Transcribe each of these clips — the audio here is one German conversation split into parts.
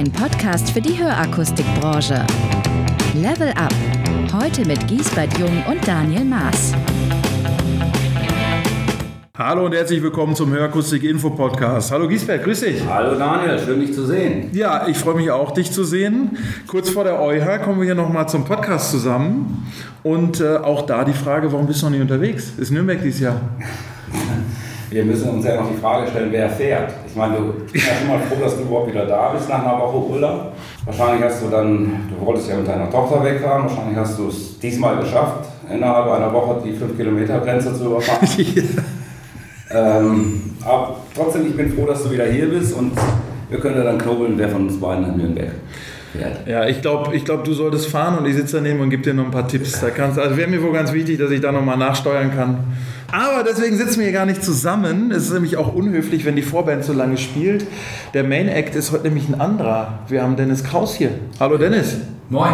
ein Podcast für die Hörakustikbranche. Level Up. Heute mit Giesbert Jung und Daniel Maas. Hallo und herzlich willkommen zum Hörakustik Info Podcast. Hallo Giesbert, grüß dich. Hallo Daniel, schön dich zu sehen. Ja, ich freue mich auch, dich zu sehen. Kurz vor der EuH kommen wir hier nochmal zum Podcast zusammen. Und äh, auch da die Frage, warum bist du noch nicht unterwegs? Ist Nürnberg dieses Jahr? Wir müssen uns ja noch die Frage stellen, wer fährt. Ich meine, du bist ja schon mal froh, dass du überhaupt wieder da bist nach einer Woche Urlaub. Wahrscheinlich hast du dann, du wolltest ja mit deiner Tochter wegfahren, wahrscheinlich hast du es diesmal geschafft, innerhalb einer Woche die 5-Kilometer-Grenze zu überfahren. ähm, aber trotzdem, ich bin froh, dass du wieder hier bist und wir können ja dann knobeln, wer von uns beiden in Nürnberg fährt. Ja, ich glaube, ich glaub, du solltest fahren und ich sitze daneben und gebe dir noch ein paar Tipps. Da kannst, also wäre mir wohl ganz wichtig, dass ich da nochmal nachsteuern kann. Aber deswegen sitzen wir hier gar nicht zusammen. Es ist nämlich auch unhöflich, wenn die Vorband so lange spielt. Der Main Act ist heute nämlich ein anderer. Wir haben Dennis Kraus hier. Hallo Dennis. Moin,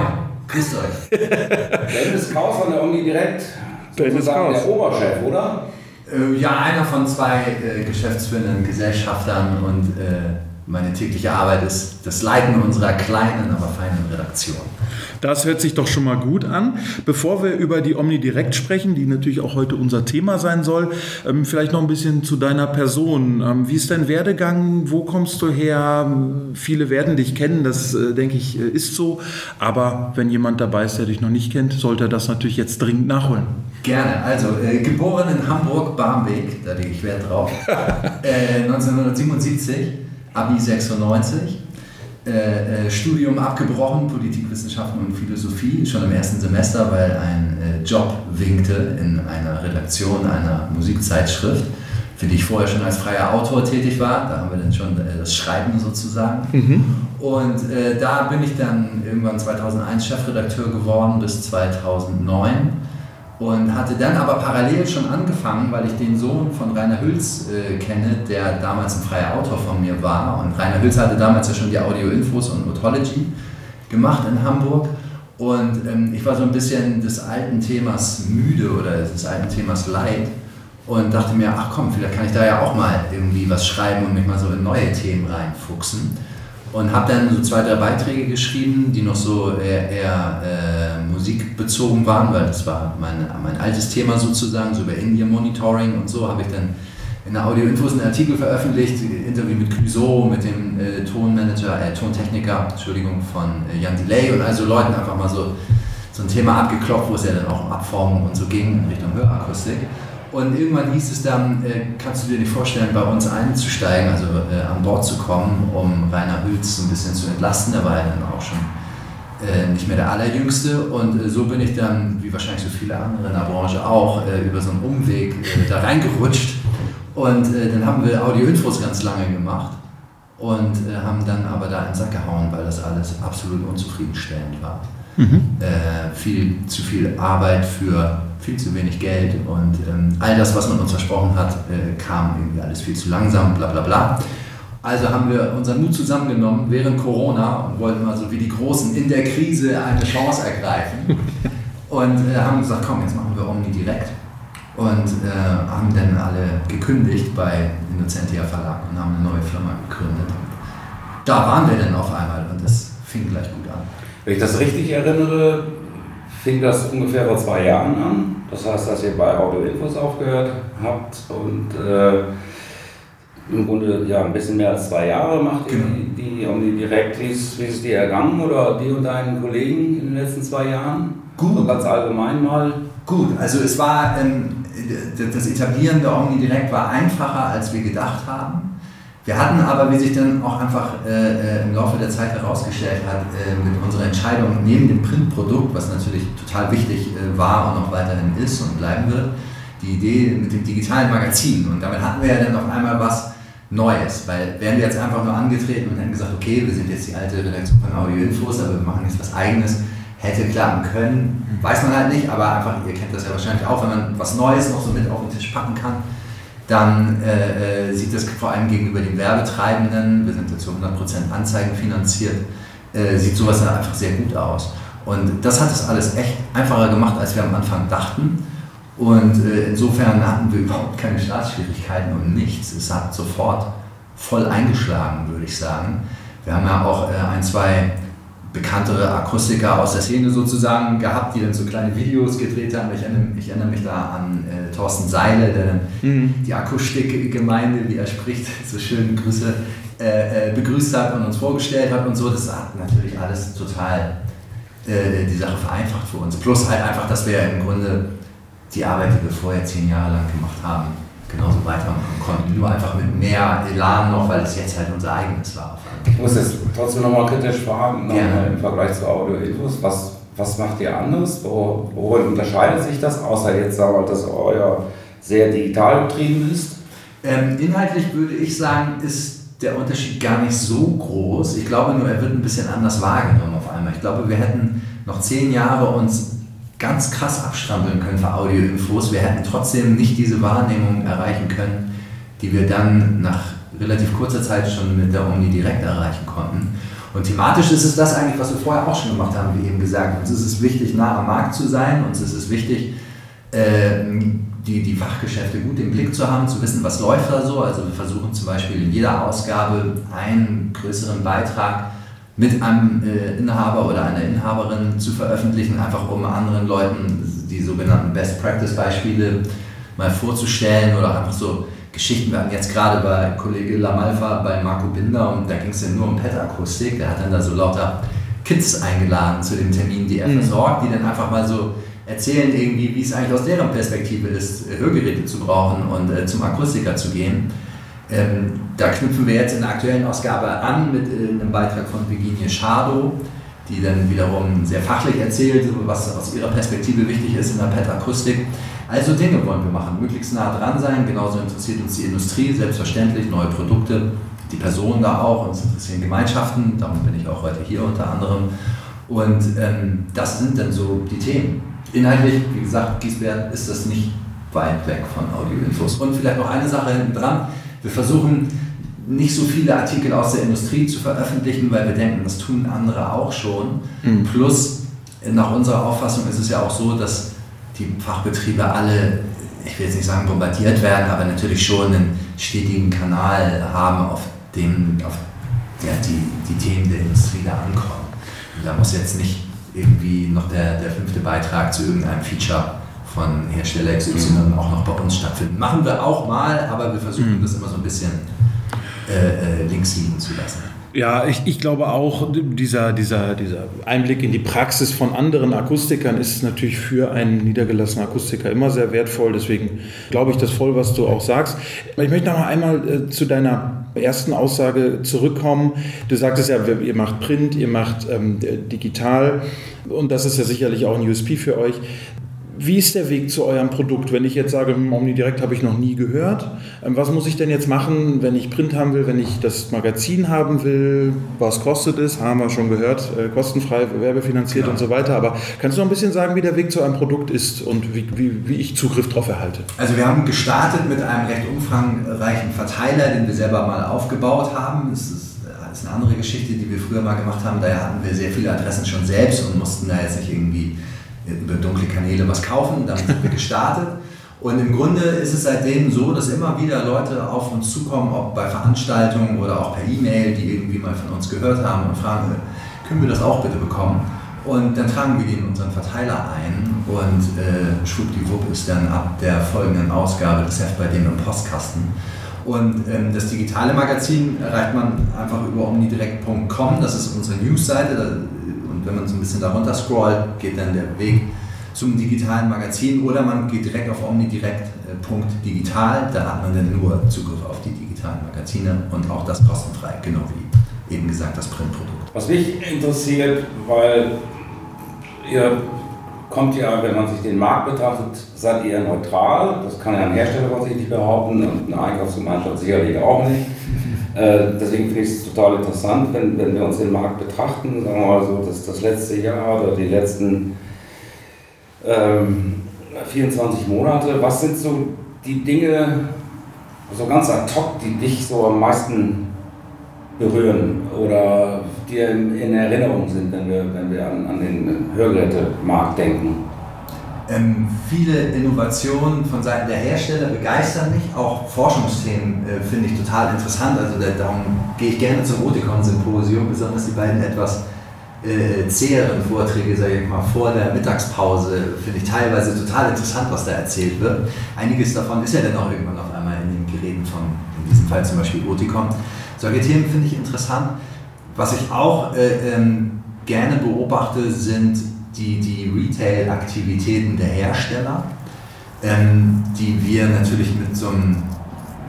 grüßt euch. Dennis Kraus von der Uni direkt. Dennis Kraus. Der Oberchef, oder? Äh, ja, einer von zwei äh, geschäftsführenden Gesellschaftern und äh, meine tägliche Arbeit ist das Leiten unserer kleinen, aber feinen Redaktion. Das hört sich doch schon mal gut an. Bevor wir über die Omnidirect sprechen, die natürlich auch heute unser Thema sein soll, ähm, vielleicht noch ein bisschen zu deiner Person. Ähm, wie ist dein Werdegang? Wo kommst du her? Viele werden dich kennen, das äh, denke ich äh, ist so. Aber wenn jemand dabei ist, der dich noch nicht kennt, sollte er das natürlich jetzt dringend nachholen. Gerne. Also, äh, geboren in Hamburg-Barmbek, da lege ich Wert drauf. äh, 1977, Abi 96. Äh, äh, Studium abgebrochen, Politikwissenschaften und Philosophie, schon im ersten Semester, weil ein äh, Job winkte in einer Redaktion einer Musikzeitschrift, für die ich vorher schon als freier Autor tätig war. Da haben wir dann schon äh, das Schreiben sozusagen. Und äh, da bin ich dann irgendwann 2001 Chefredakteur geworden bis 2009 und hatte dann aber parallel schon angefangen, weil ich den Sohn von Rainer Hülz äh, kenne, der damals ein freier Autor von mir war. Und Rainer Hülz hatte damals ja schon die Audio-Infos und Otology gemacht in Hamburg. Und ähm, ich war so ein bisschen des alten Themas müde oder des alten Themas leid und dachte mir, ach komm, vielleicht kann ich da ja auch mal irgendwie was schreiben und mich mal so in neue Themen reinfuchsen. Und habe dann so zwei, drei Beiträge geschrieben, die noch so eher, eher äh, musikbezogen waren, weil das war mein, mein altes Thema sozusagen, so über In-Ear-Monitoring und so habe ich dann in der Audio-Infos einen Artikel veröffentlicht, Interview mit Clouseau, mit dem äh, Tonmanager, äh, Tontechniker, Entschuldigung, von äh, Jan Delay und also Leuten einfach mal so, so ein Thema abgeklopft, wo es ja dann auch um Abformung und so ging in Richtung Hörakustik. Und irgendwann hieß es dann, äh, kannst du dir nicht vorstellen, bei uns einzusteigen, also äh, an Bord zu kommen, um Rainer Hülz ein bisschen zu entlasten. Der war ja dann auch schon äh, nicht mehr der Allerjüngste. Und äh, so bin ich dann, wie wahrscheinlich so viele andere in der Branche auch, äh, über so einen Umweg äh, da reingerutscht. Und dann haben wir Audio-Infos ganz lange gemacht und haben dann aber da in den Sack gehauen, weil das alles absolut unzufriedenstellend war. Äh, viel zu viel Arbeit für viel zu wenig Geld und ähm, all das, was man uns versprochen hat, äh, kam irgendwie alles viel zu langsam, bla bla bla. Also haben wir unseren Mut zusammengenommen während Corona und wollten mal so wie die Großen in der Krise eine Chance ergreifen und äh, haben gesagt, komm, jetzt machen wir Omni direkt und äh, haben dann alle gekündigt bei Innocentia Verlag und haben eine neue Firma gegründet. Da waren wir dann auf einmal und das fing gleich gut an. Wenn ich das richtig erinnere, fing das ungefähr vor zwei Jahren an. Das heißt, dass ihr bei Audio Infos aufgehört habt und äh, im Grunde ja ein bisschen mehr als zwei Jahre macht ihr Genau. die, die Omni direkt. Wie ist, wie ist es dir ergangen oder dir und deinen Kollegen in den letzten zwei Jahren? Gut. So ganz allgemein mal. Gut, also es war, ähm, das Etablieren der Omni Direct war einfacher, als wir gedacht haben. Wir hatten aber, wie sich dann auch einfach äh, äh, im Laufe der Zeit herausgestellt hat, äh, mit unserer Entscheidung neben dem Printprodukt, was natürlich total wichtig äh, war und auch weiterhin ist und bleiben wird, die Idee mit dem digitalen Magazin. Und damit hatten wir ja dann auf einmal was Neues, weil wären wir jetzt einfach nur angetreten und hätten gesagt, okay, wir sind jetzt die alte Redaktion von Audio Infos, aber wir machen jetzt was Eigenes, hätte klappen können, weiß man halt nicht, aber einfach, ihr kennt das ja wahrscheinlich auch, wenn man was Neues noch so mit auf den Tisch packen kann, dann äh, äh, sieht das vor allem gegenüber den Werbetreibenden, wir sind ja zu 100% Anzeigen finanziert, äh, sieht sowas dann einfach sehr gut aus. Und das hat es alles echt einfacher gemacht, als wir am Anfang dachten. Und äh, insofern hatten wir überhaupt keine Startschwierigkeiten und nichts. Es hat sofort voll eingeschlagen, würde ich sagen. Wir haben ja auch äh, ein, zwei bekanntere Akustiker aus der Szene sozusagen gehabt, die dann so kleine Videos gedreht haben. Ich erinnere, ich erinnere mich da an äh, Thorsten Seile, der dann mhm. die Akustikgemeinde, wie er spricht, so schön Grüße, äh, äh, begrüßt hat und uns vorgestellt hat und so. Das hat natürlich alles total äh, die Sache vereinfacht für uns. Plus halt einfach, dass wir im Grunde die Arbeit, die wir vorher zehn Jahre lang gemacht haben, genauso weitermachen konnten. Nur einfach mit mehr Elan noch, weil es jetzt halt unser eigenes war. Ich muss jetzt trotzdem nochmal kritisch fragen, nochmal im Vergleich zu Audio-Infos. Was, was macht ihr anders? Worin unterscheidet sich das, außer jetzt, sagen wir, dass euer sehr digital betrieben ist? Ähm, inhaltlich würde ich sagen, ist der Unterschied gar nicht so groß. Ich glaube nur, er wird ein bisschen anders wahrgenommen auf einmal. Ich glaube, wir hätten noch zehn Jahre uns ganz krass abstrampeln können für Audioinfos. Wir hätten trotzdem nicht diese Wahrnehmung erreichen können, die wir dann nach relativ kurzer Zeit schon mit der Omni direkt erreichen konnten. Und thematisch ist es das eigentlich, was wir vorher auch schon gemacht haben, wie eben gesagt. Uns ist es wichtig, nah am Markt zu sein. Uns ist es wichtig, ähm, die, die Fachgeschäfte gut im Blick zu haben, zu wissen, was läuft da so. Also wir versuchen zum Beispiel in jeder Ausgabe einen größeren Beitrag mit einem äh, Inhaber oder einer Inhaberin zu veröffentlichen, einfach um anderen Leuten die sogenannten Best Practice Beispiele mal vorzustellen oder einfach so Geschichten. Wir hatten jetzt gerade bei Kollege Lamalfa bei Marco Binder und da ging es ja nur um Pet-Akustik. Der hat dann da so lauter Kids eingeladen zu dem Termin, die er mhm. versorgt, die dann einfach mal so erzählen irgendwie, wie es eigentlich aus deren Perspektive ist, Hörgeräte zu brauchen und äh, zum Akustiker zu gehen. Ähm, da knüpfen wir jetzt in der aktuellen Ausgabe an mit äh, einem Beitrag von Virginie Schado, die dann wiederum sehr fachlich erzählt, was aus ihrer Perspektive wichtig ist in der PET-Akustik. Also Dinge wollen wir machen, möglichst nah dran sein. Genauso interessiert uns die Industrie, selbstverständlich, neue Produkte, die Personen da auch, uns interessieren Gemeinschaften, darum bin ich auch heute hier unter anderem. Und ähm, das sind dann so die Themen. Inhaltlich, wie gesagt, Giesbert ist das nicht weit weg von Audioinfos. Und vielleicht noch eine Sache hinten dran. Wir versuchen nicht so viele Artikel aus der Industrie zu veröffentlichen, weil wir denken, das tun andere auch schon. Mhm. Plus, nach unserer Auffassung ist es ja auch so, dass die Fachbetriebe alle, ich will jetzt nicht sagen bombardiert werden, aber natürlich schon einen stetigen Kanal haben, auf dem auf der die, die Themen der Industrie da ankommen. Und da muss jetzt nicht irgendwie noch der, der fünfte Beitrag zu irgendeinem Feature von Hersteller XY auch noch bei uns stattfinden. Machen wir auch mal, aber wir versuchen mhm. das immer so ein bisschen äh, äh, links liegen zu lassen. Ja, ich, ich glaube auch, dieser, dieser, dieser Einblick in die Praxis von anderen Akustikern ist natürlich für einen niedergelassenen Akustiker immer sehr wertvoll. Deswegen glaube ich das voll, was du auch sagst. Ich möchte noch einmal äh, zu deiner ersten Aussage zurückkommen. Du sagtest ja, ihr macht Print, ihr macht ähm, digital und das ist ja sicherlich auch ein USP für euch. Wie ist der Weg zu eurem Produkt? Wenn ich jetzt sage, hm, Omnidirect habe ich noch nie gehört, ähm, was muss ich denn jetzt machen, wenn ich Print haben will, wenn ich das Magazin haben will? Was kostet es? Haben wir schon gehört, äh, kostenfrei, werbefinanziert genau. und so weiter. Aber kannst du noch ein bisschen sagen, wie der Weg zu eurem Produkt ist und wie, wie, wie ich Zugriff darauf erhalte? Also wir haben gestartet mit einem recht umfangreichen Verteiler, den wir selber mal aufgebaut haben. Das ist, das ist eine andere Geschichte, die wir früher mal gemacht haben. Daher hatten wir sehr viele Adressen schon selbst und mussten da jetzt nicht irgendwie über dunkle Kanäle was kaufen. Damit sind wir gestartet. Und im Grunde ist es seitdem so, dass immer wieder Leute auf uns zukommen, ob bei Veranstaltungen oder auch per E-Mail, die irgendwie mal von uns gehört haben und fragen, können wir das auch bitte bekommen? Und dann tragen wir die in unseren Verteiler ein und äh, schwuppdiwupp ist dann ab der folgenden Ausgabe das Heft bei denen im Postkasten. Und ähm, das digitale Magazin erreicht man einfach über omnidirect.com, das ist unsere Newsseite, wenn man so ein bisschen darunter scrollt, geht dann der Weg zum digitalen Magazin oder man geht direkt auf omnidirekt.digital, da hat man dann nur Zugriff auf die digitalen Magazine und auch das kostenfrei, genau wie eben gesagt das Printprodukt. Was mich interessiert, weil ihr kommt ja, wenn man sich den Markt betrachtet, seid ihr neutral, das kann ja ein Hersteller von sich nicht behaupten und eine Einkaufsgemeinschaft sicherlich auch nicht. Äh, deswegen finde ich es total interessant, wenn, wenn wir uns den Markt betrachten, sagen wir mal so, das, das letzte Jahr oder die letzten ähm, 24 Monate. Was sind so die Dinge, so ganz ad hoc, die dich so am meisten berühren oder dir in, in Erinnerung sind, wenn wir, wenn wir an, an den Hörgerätemarkt denken? Ähm, viele Innovationen von Seiten der Hersteller begeistern mich. Auch Forschungsthemen äh, finde ich total interessant. Also da, darum gehe ich gerne zum Oticon-Symposium, besonders die beiden etwas äh, zäheren Vorträge, sage ich mal, vor der Mittagspause, finde ich teilweise total interessant, was da erzählt wird. Einiges davon ist ja dann auch irgendwann auf einmal in den Geräten von, in diesem Fall zum Beispiel Oticon. Solche Themen finde ich interessant. Was ich auch äh, ähm, gerne beobachte, sind die, die Retail-Aktivitäten der Hersteller, ähm, die wir natürlich mit so einem,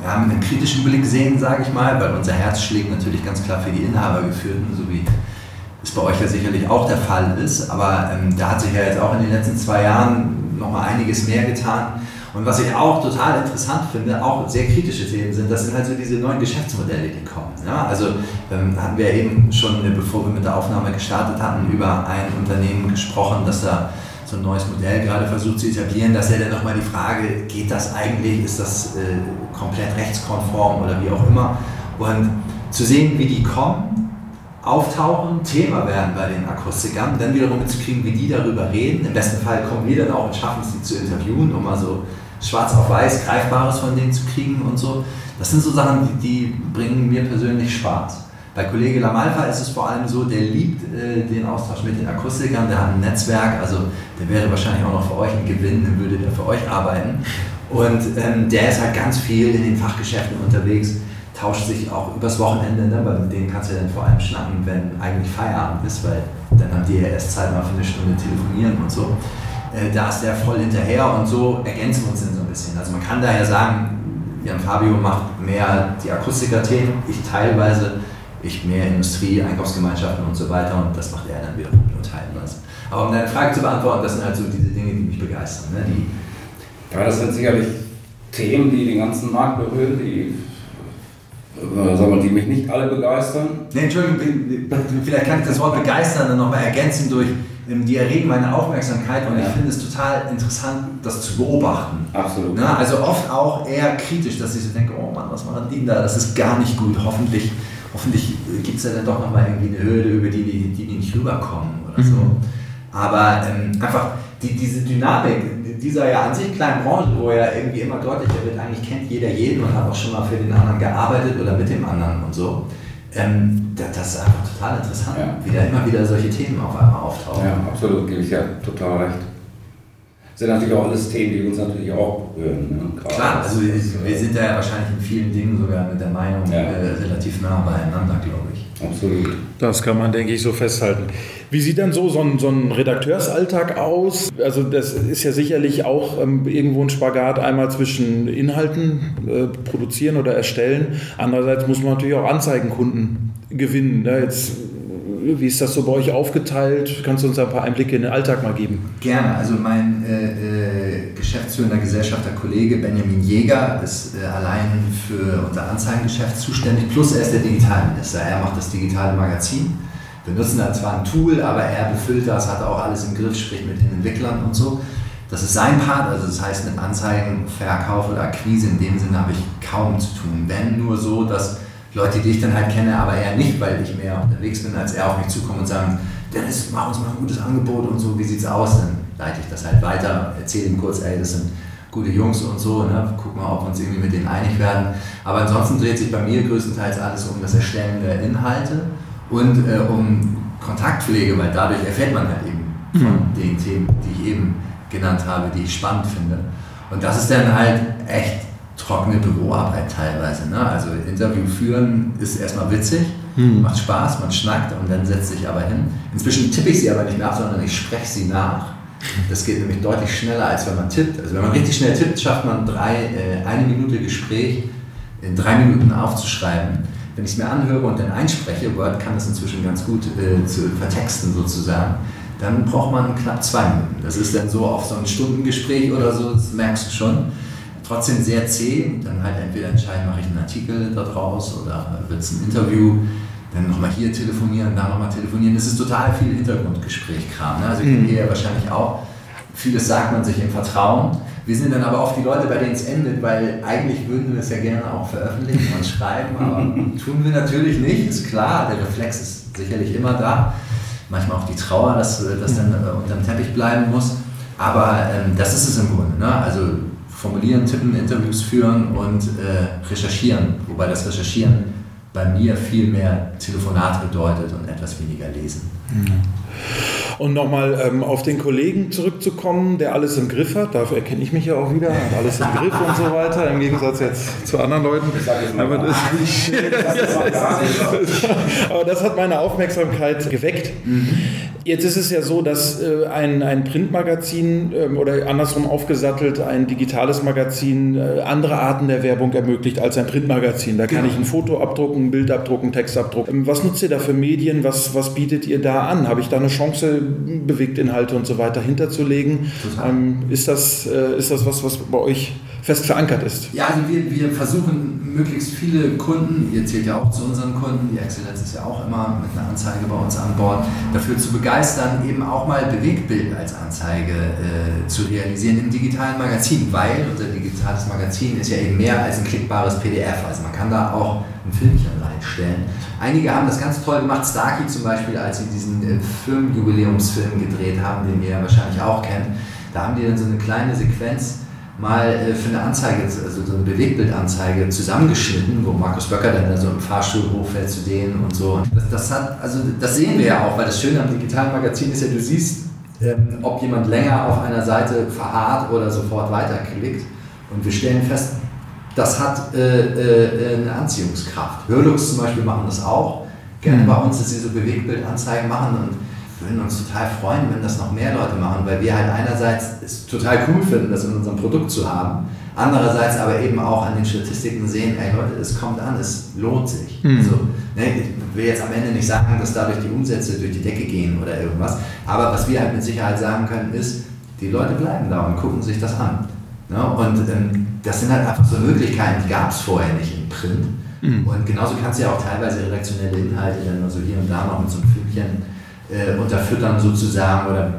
ja, mit einem kritischen Blick sehen, sage ich mal, weil unser Herz schlägt natürlich ganz klar für die Inhabergeführten, so wie es bei euch ja sicherlich auch der Fall ist. Aber ähm, da hat sich ja jetzt auch in den letzten zwei Jahren nochmal einiges mehr getan. Und was ich auch total interessant finde, auch sehr kritische Themen sind, das sind halt so diese neuen Geschäftsmodelle, die kommen. Ja? Also ähm, hatten wir eben schon, äh, bevor wir mit der Aufnahme gestartet hatten, über ein Unternehmen gesprochen, das da so ein neues Modell gerade versucht zu etablieren. dass er dann nochmal die Frage, geht das eigentlich, ist das äh, komplett rechtskonform oder wie auch immer. Und zu sehen, wie die kommen, auftauchen, Thema werden bei den Akustikern, dann wiederum mitzukriegen, wie die darüber reden. Im besten Fall kommen wir dann auch und schaffen es, die zu interviewen, um mal so schwarz auf weiß Greifbares von denen zu kriegen und so. Das sind so Sachen, die, die bringen mir persönlich Spaß. Bei Kollege Lamalfa ist es vor allem so, der liebt äh, den Austausch mit den Akustikern, der hat ein Netzwerk, also der wäre wahrscheinlich auch noch für euch ein Gewinn, dann würde der für euch arbeiten. Und ähm, der ist halt ganz viel in den Fachgeschäften unterwegs, tauscht sich auch übers Wochenende, ne, weil mit denen kannst du ja dann vor allem schnacken, wenn eigentlich Feierabend ist, weil dann haben die ja erst Zeit mal für eine Stunde telefonieren und so. Äh, da ist der voll hinterher und so ergänzen wir uns dann so ein bisschen. Also man kann daher sagen, Jan Fabio macht mehr die Akustiker-Themen, ich teilweise, ich mehr Industrie, Einkaufsgemeinschaften und so weiter und das macht er dann wiederum nur teilweise. Aber um deine Frage zu beantworten, das sind halt so diese Dinge, die mich begeistern. Ne? Die, ja, das sind sicherlich Themen, die den ganzen Markt berühren, die äh, sagen wir, die mich nicht alle begeistern. Nee, Entschuldigung, vielleicht kann ich das Wort begeistern dann nochmal ergänzen durch die erregen meine Aufmerksamkeit und ja. ich finde es total interessant, das zu beobachten. Absolut. Na, also oft auch eher kritisch, dass ich so denke, oh Mann, was machen die da? Das ist gar nicht gut. Hoffentlich, hoffentlich gibt es ja dann doch nochmal irgendwie eine Hürde, über die die, die nicht rüberkommen oder so. Mhm. Aber ähm, einfach die, diese Dynamik dieser ja an sich kleinen Branche, wo ja irgendwie immer deutlicher wird, eigentlich kennt jeder jeden und hat auch schon mal für den anderen gearbeitet oder mit dem anderen und so ähm, das ist einfach total interessant, ja. wie da immer wieder solche Themen auf einmal auftauchen. Ja, absolut, gebe ich ja total recht. Das sind natürlich auch alles Themen, die uns natürlich auch berühren. Ne? Klar, also wir, wir, sind da ja wahrscheinlich in vielen Dingen sogar mit der Meinung ja. äh, relativ nah beieinander, glaube ich. Absolut. Das kann man, denke ich, so festhalten. Wie sieht dann so, so, ein, so ein Redakteursalltag aus? Also das ist ja sicherlich auch ähm, irgendwo ein Spagat, einmal zwischen Inhalten äh, produzieren oder erstellen. Andererseits muss man natürlich auch Anzeigenkunden gewinnen. Ne? Jetzt, wie ist das so bei euch aufgeteilt? Kannst du uns ein paar Einblicke in den Alltag mal geben? Gerne. Also mein äh, äh, geschäftsführender Gesellschafter Kollege Benjamin Jäger ist äh, allein für unser Anzeigengeschäft zuständig, plus er ist der Digitalminister. Er macht das digitale Magazin. Wir nutzen da zwar ein Tool, aber er befüllt das, hat auch alles im Griff, spricht mit den Entwicklern und so. Das ist sein Part, also das heißt mit Anzeigen, Verkauf oder Akquise in dem Sinne habe ich kaum zu tun. Wenn nur so, dass Leute, die ich dann halt kenne, aber eher nicht, weil ich mehr unterwegs bin, als er auf mich zukommen und sagen, Dennis, mach uns mal ein gutes Angebot und so, wie sieht's aus? Dann leite ich das halt weiter, erzähle ihm kurz, ey, das sind gute Jungs und so, ne? guck mal, ob wir uns irgendwie mit denen einig werden. Aber ansonsten dreht sich bei mir größtenteils alles um das Erstellen der Inhalte und äh, um Kontaktpflege, weil dadurch erfährt man halt eben von mhm. den Themen, die ich eben genannt habe, die ich spannend finde. Und das ist dann halt echt trockene Büroarbeit teilweise. Ne? Also Interview führen ist erstmal witzig, mhm. macht Spaß, man schnackt und dann setzt sich aber hin. Inzwischen tippe ich sie aber nicht nach, sondern ich spreche sie nach. Das geht nämlich deutlich schneller, als wenn man tippt. Also wenn man richtig schnell tippt, schafft man drei, äh, eine Minute Gespräch in drei Minuten aufzuschreiben wenn ich es mir anhöre und dann einspreche, Word kann das inzwischen ganz gut äh, zu vertexten sozusagen, dann braucht man knapp zwei Minuten. Das ist dann so auf so ein Stundengespräch oder so, das merkst du schon. Trotzdem sehr zäh, dann halt entweder entscheiden, mache ich einen Artikel daraus oder wird es ein Interview, dann nochmal hier telefonieren, da nochmal telefonieren. Das ist total viel Hintergrundgespräch-Kram. Ne? Also mhm. ihr ja wahrscheinlich auch. Vieles sagt man sich im Vertrauen. Wir sind dann aber oft die Leute, bei denen es endet, weil eigentlich würden wir es ja gerne auch veröffentlichen und schreiben, aber tun wir natürlich nicht, ist klar, der Reflex ist sicherlich immer da. Manchmal auch die Trauer, dass das dann äh, unterm Teppich bleiben muss. Aber ähm, das ist es im Grunde. Ne? Also formulieren, tippen, Interviews führen und äh, recherchieren. Wobei das Recherchieren bei mir viel mehr Telefonat bedeutet und etwas weniger lesen. Mhm. Und nochmal ähm, auf den Kollegen zurückzukommen, der alles im Griff hat. Dafür erkenne ich mich ja auch wieder. Hat alles im Griff und so weiter, im Gegensatz jetzt zu anderen Leuten. Aber das, aber das hat meine Aufmerksamkeit geweckt. Mhm. Jetzt ist es ja so, dass äh, ein, ein Printmagazin äh, oder andersrum aufgesattelt ein digitales Magazin äh, andere Arten der Werbung ermöglicht als ein Printmagazin. Da kann genau. ich ein Foto abdrucken, ein Bild abdrucken, Text abdrucken. Ähm, was nutzt ihr da für Medien? Was, was bietet ihr da an? Habe ich da eine Chance, Bewegtinhalte und so weiter hinterzulegen? Ähm, ist, das, äh, ist das was, was bei euch fest verankert ist? Ja, also wir, wir versuchen möglichst viele Kunden, ihr zählt ja auch zu unseren Kunden, die Exzellenz ist ja auch immer mit einer Anzeige bei uns an Bord, dafür zu begeistern, eben auch mal Bewegtbild als Anzeige äh, zu realisieren im digitalen Magazin, weil unser digitales Magazin ist ja eben mehr als ein klickbares PDF, also man kann da auch ein Filmchen reinstellen. Einige haben das ganz toll gemacht, Starkey zum Beispiel, als sie diesen äh, Filmjubiläumsfilm gedreht haben, den ihr ja wahrscheinlich auch kennt, da haben die dann so eine kleine Sequenz mal äh, für eine Anzeige, also so eine Bewegtbildanzeige zusammengeschnitten, wo Markus Böcker dann so im Fahrstuhl hochfällt zu denen und so. Das, das, hat, also das sehen wir ja auch, weil das Schöne am digitalen Magazin ist ja, du siehst, ähm, ob jemand länger auf einer Seite verharrt oder sofort weiterklickt. Und wir stellen fest, das hat äh, äh, eine Anziehungskraft. Hörlux zum Beispiel machen das auch. Gerne mhm. bei uns, dass sie so Bewegtbildanzeigen machen und würden uns total freuen, wenn das noch mehr Leute machen, weil wir halt einerseits es total cool finden, das in unserem Produkt zu haben, andererseits aber eben auch an den Statistiken sehen, ey Leute, es kommt an, es lohnt sich. Mhm. Also, ne, ich will jetzt am Ende nicht sagen, dass dadurch die Umsätze durch die Decke gehen oder irgendwas, aber was wir halt mit Sicherheit sagen können, ist, die Leute bleiben da und gucken sich das an. Ne? Und ähm, das sind halt einfach so Möglichkeiten, die gab es vorher nicht im Print. Mhm. Und genauso kannst du ja auch teilweise redaktionelle Inhalte dann nur so hier und da noch mit so einem Filmchen äh, unterfüttern sozusagen oder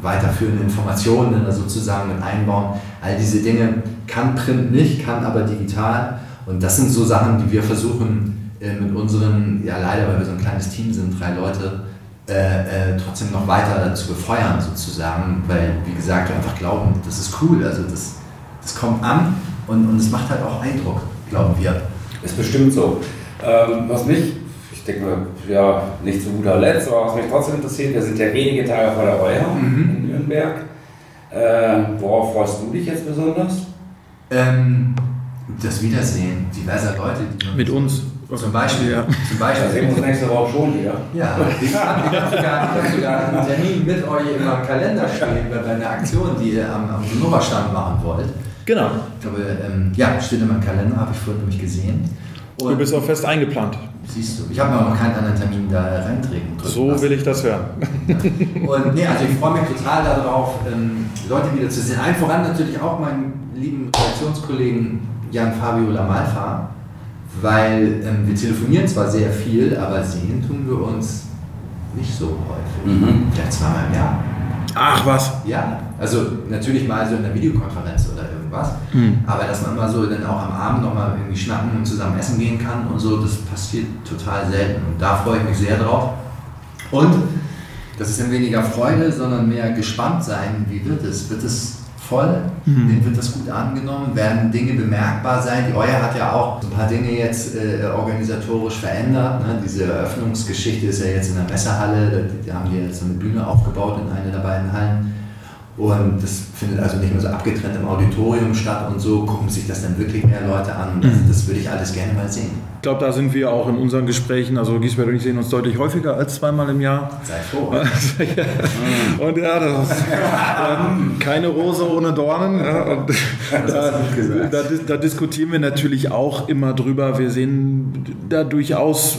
weiterführende Informationen sozusagen mit einbauen. All diese Dinge kann Print nicht, kann aber digital. Und das sind so Sachen, die wir versuchen äh, mit unseren, ja leider, weil wir so ein kleines Team sind, drei Leute, äh, äh, trotzdem noch weiter zu befeuern sozusagen, weil, wie gesagt, wir einfach glauben, das ist cool, also das, das kommt an und, und es macht halt auch Eindruck, glauben wir. Ist bestimmt so. Ähm, was mich ich denke mal, ja, nicht zu guter Letzt, aber was mich trotzdem interessiert, wir sind ja wenige Tage vor der Reue mhm. in Nürnberg. Äh, worauf freust du dich jetzt besonders? Ähm, das Wiedersehen diverser Leute. Mit uns. Zum Beispiel, ja. Zum Beispiel. Da sehen wir uns nächste Woche schon wieder. Ja, ich habe hab sogar, hab sogar einen Termin mit euch im Kalender stehen bei einer Aktion, die ihr am, am Sonora-Stand machen wollt. Genau. Ich glaube, ähm, ja, steht in meinem Kalender, habe ich vorhin nämlich gesehen. Und du bist auch fest eingeplant. Siehst du, ich habe mir auch noch keinen anderen Termin da reintreten So lassen. will ich das hören. Und nee, also ich freue mich total darauf, ähm, Leute wieder zu sehen. Allen voran natürlich auch meinen lieben Redaktionskollegen Jan Fabio Lamalfa, weil ähm, wir telefonieren zwar sehr viel, aber sehen tun wir uns nicht so häufig. Mhm. Vielleicht zweimal im Jahr. Ach was? Ja, also natürlich mal so in der Videokonferenz oder irgendwas, mhm. aber dass man mal so dann auch am Abend nochmal irgendwie schnacken und zusammen essen gehen kann und so, das passiert total selten und da freue ich mich sehr drauf. Und das ist dann weniger Freude, sondern mehr gespannt sein, wie wird es? Wird es voll? Mhm. Wird das gut angenommen? Werden Dinge bemerkbar sein? Die Euer hat ja auch ein paar Dinge jetzt äh, organisatorisch verändert. Ne? Diese Eröffnungsgeschichte ist ja jetzt in der Messehalle. Da haben wir jetzt so eine Bühne aufgebaut in einer der beiden Hallen. Und das findet also nicht mehr so abgetrennt im Auditorium statt und so gucken sich das dann wirklich mehr Leute an. Das, mhm. das würde ich alles gerne mal sehen. Ich glaube, da sind wir auch in unseren Gesprächen, also Giesbert und ich sehen uns deutlich häufiger als zweimal im Jahr. Sei froh. und ja, das ist ähm, keine Rose ohne Dornen. Ja, und da, da, da diskutieren wir natürlich auch immer drüber. Wir sehen da durchaus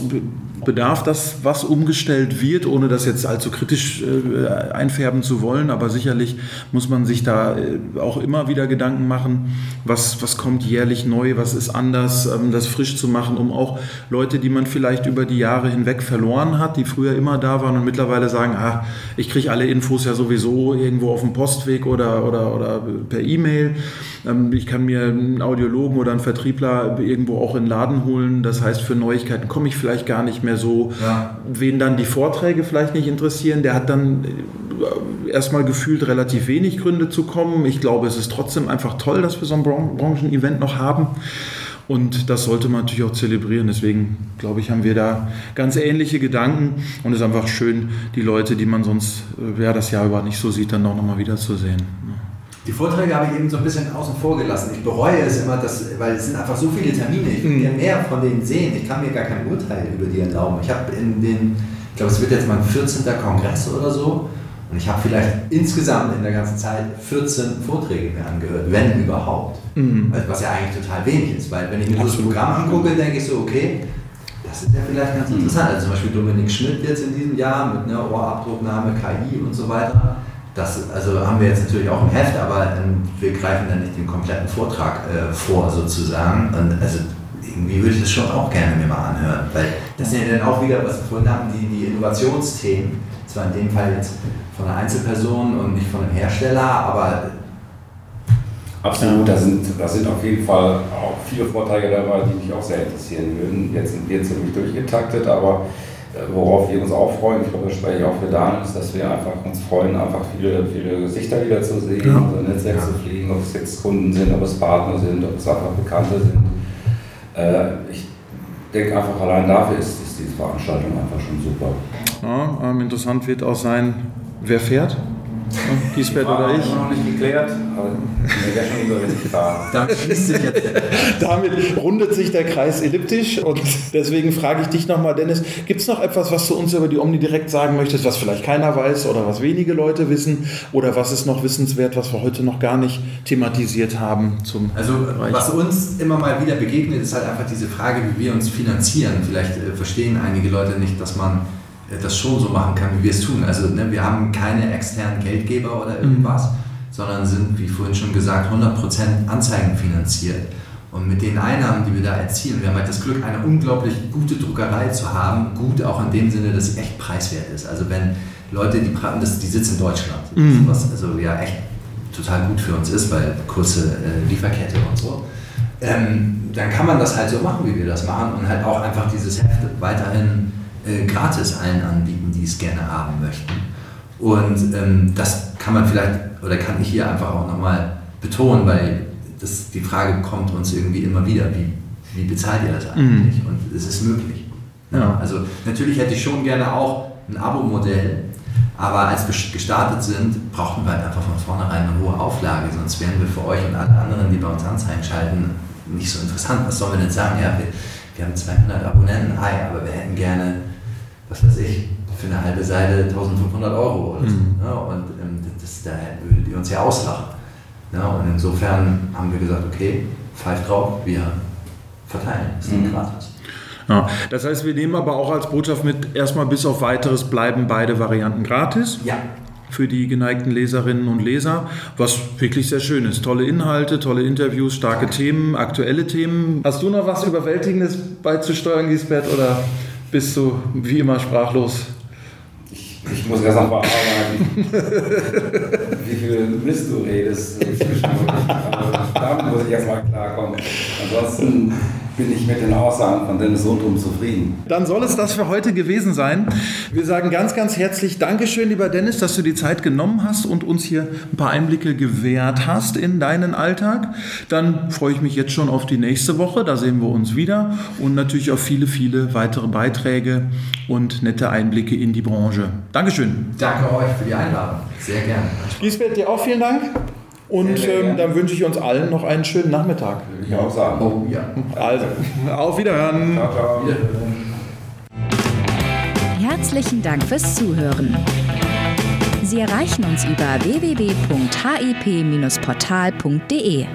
Bedarf, dass was umgestellt wird, ohne das jetzt allzu kritisch äh, einfärben zu wollen. Aber sicherlich muss man sich da äh, auch immer wieder Gedanken machen, was, was kommt jährlich neu, was ist anders, ähm, das frisch zu machen, um auch Leute, die man vielleicht über die Jahre hinweg verloren hat, die früher immer da waren und mittlerweile sagen, ah, ich kriege alle Infos ja sowieso irgendwo auf dem Postweg oder, oder, oder per E-Mail. Ähm, ich kann mir einen Audiologen oder einen Vertriebler irgendwo auch in den Laden holen. Das heißt, für Neuigkeiten komme ich vielleicht gar nicht mehr so. Ja. Wen dann die Vorträge vielleicht nicht interessieren, der hat dann erstmal gefühlt relativ wenig Gründe zu kommen. Ich glaube, es ist trotzdem einfach toll, dass wir so ein Branchen-Event noch haben. Und das sollte man natürlich auch zelebrieren. Deswegen, glaube ich, haben wir da ganz ähnliche Gedanken. Und es ist einfach schön, die Leute, die man sonst ja, das Jahr über nicht so sieht, dann auch nochmal wiederzusehen. Die Vorträge habe ich eben so ein bisschen außen vor gelassen. Ich bereue es immer, dass, weil es sind einfach so viele Termine. Ich will mhm. mehr von denen sehen. Ich kann mir gar kein Urteil über die erlauben. Ich habe in den, ich glaube, es wird jetzt mein 14. Kongress oder so. Und ich habe vielleicht insgesamt in der ganzen Zeit 14 Vorträge mir angehört, wenn überhaupt. Mhm. Was ja eigentlich total wenig ist, weil wenn ich mir das Programm angucke, denke ich so, okay, das ist ja vielleicht ganz interessant. Also zum Beispiel Dominik Schmidt jetzt in diesem Jahr mit einer Ohrabdrucknahme, KI und so weiter. Das also haben wir jetzt natürlich auch im Heft, aber ähm, wir greifen dann nicht den kompletten Vortrag äh, vor sozusagen. Und also irgendwie würde ich das schon auch gerne mir mal anhören, weil das sind ja dann auch wieder, was wir vorhin hatten, die, die Innovationsthemen. Zwar in dem Fall jetzt von einer Einzelperson und nicht von einem Hersteller, aber Absolut, da sind, da sind auf jeden Fall auch viele Vorträge dabei, die mich auch sehr interessieren würden. Jetzt sind wir ziemlich durchgetaktet, aber äh, worauf wir uns auch freuen, ich glaube, das spreche ich auch für Daniel, ist, dass wir einfach uns freuen, einfach viele, viele Gesichter wieder zu sehen, ja. unser Netzwerk ja. zu pflegen, ob es jetzt Kunden sind, ob es Partner sind, ob es einfach Bekannte sind. Äh, ich denke einfach, allein dafür ist, ist diese Veranstaltung einfach schon super. Ja, ähm, interessant wird auch sein, wer fährt. Giesbert oder ich? noch nicht geklärt, aber mir wäre schon überwältigt fahren. Damit rundet sich der Kreis elliptisch und deswegen frage ich dich nochmal, Dennis, gibt es noch etwas, was du uns über die Omni direkt sagen möchtest, was vielleicht keiner weiß oder was wenige Leute wissen oder was ist noch wissenswert, was wir heute noch gar nicht thematisiert haben zum Also Bereich? was uns immer mal wieder begegnet, ist halt einfach diese Frage, wie wir uns finanzieren. Vielleicht äh, verstehen einige Leute nicht, dass man das schon so machen kann, wie wir es tun. Also ne, wir haben keine externen Geldgeber oder irgendwas, mhm. sondern sind, wie vorhin schon gesagt, 100% Anzeigen finanziert. Und mit den Einnahmen, die wir da erzielen, wir haben halt das Glück, eine unglaublich gute Druckerei zu haben. Gut auch in dem Sinne, dass es echt preiswert ist. Also wenn Leute, die, das, die sitzen in Deutschland, mhm. was also ja echt total gut für uns ist, weil kurze äh, Lieferkette und so, ähm, dann kann man das halt so machen, wie wir das machen und halt auch einfach dieses Heft weiterhin äh, gratis allen anbieten, die es gerne haben möchten. Und ähm, das kann man vielleicht oder kann ich hier einfach auch nochmal betonen, weil das, die Frage kommt uns irgendwie immer wieder, wie, wie bezahlt ihr das eigentlich? Mhm. Und es ist möglich. Ja. Also natürlich hätte ich schon gerne auch ein Abo-Modell, aber als wir gestartet sind, brauchten wir halt einfach von vornherein eine hohe Auflage, sonst wären wir für euch und alle anderen, die bei uns Anzeigen schalten, nicht so interessant. Was sollen wir denn sagen? Ja, wir, wir haben 200 Abonnenten, hi, aber wir hätten gerne was weiß ich, für eine halbe Seite 1500 Euro oder so. Mhm. Ne? Und ähm, das, da würdet ihr uns ja auslachen. Ne? Und insofern haben wir gesagt, okay, pfeift drauf, wir verteilen, das ist mhm. gratis. Ja, das heißt, wir nehmen aber auch als Botschaft mit, erstmal bis auf weiteres bleiben beide Varianten gratis. Ja. Für die geneigten Leserinnen und Leser, was wirklich sehr schön ist. Tolle Inhalte, tolle Interviews, starke Themen, aktuelle Themen. Hast du noch was Überwältigendes beizusteuern, Gisbert, oder bist du wie immer sprachlos. Ich, ich muss erst noch mal arbeiten, wie viel Mist du redest. Damit muss ich erstmal klarkommen. Ansonsten bin ich mit den Aussagen von Dennis Rundum zufrieden. Dann soll es das für heute gewesen sein. Wir sagen ganz, ganz herzlich Dankeschön, lieber Dennis, dass du die Zeit genommen hast und uns hier ein paar Einblicke gewährt hast in deinen Alltag. Dann freue ich mich jetzt schon auf die nächste Woche. Da sehen wir uns wieder und natürlich auf viele, viele weitere Beiträge und nette Einblicke in die Branche. Dankeschön. Danke euch für die Einladung. Sehr gerne. Gisbert, dir auch vielen Dank. Und ähm, dann wünsche ich uns allen noch einen schönen Nachmittag. Würde ich auch sagen. Oh, ja. Also, auf Wiederhören. Ciao, ciao. Herzlichen Dank fürs Zuhören. Sie erreichen uns über www.hip-portal.de.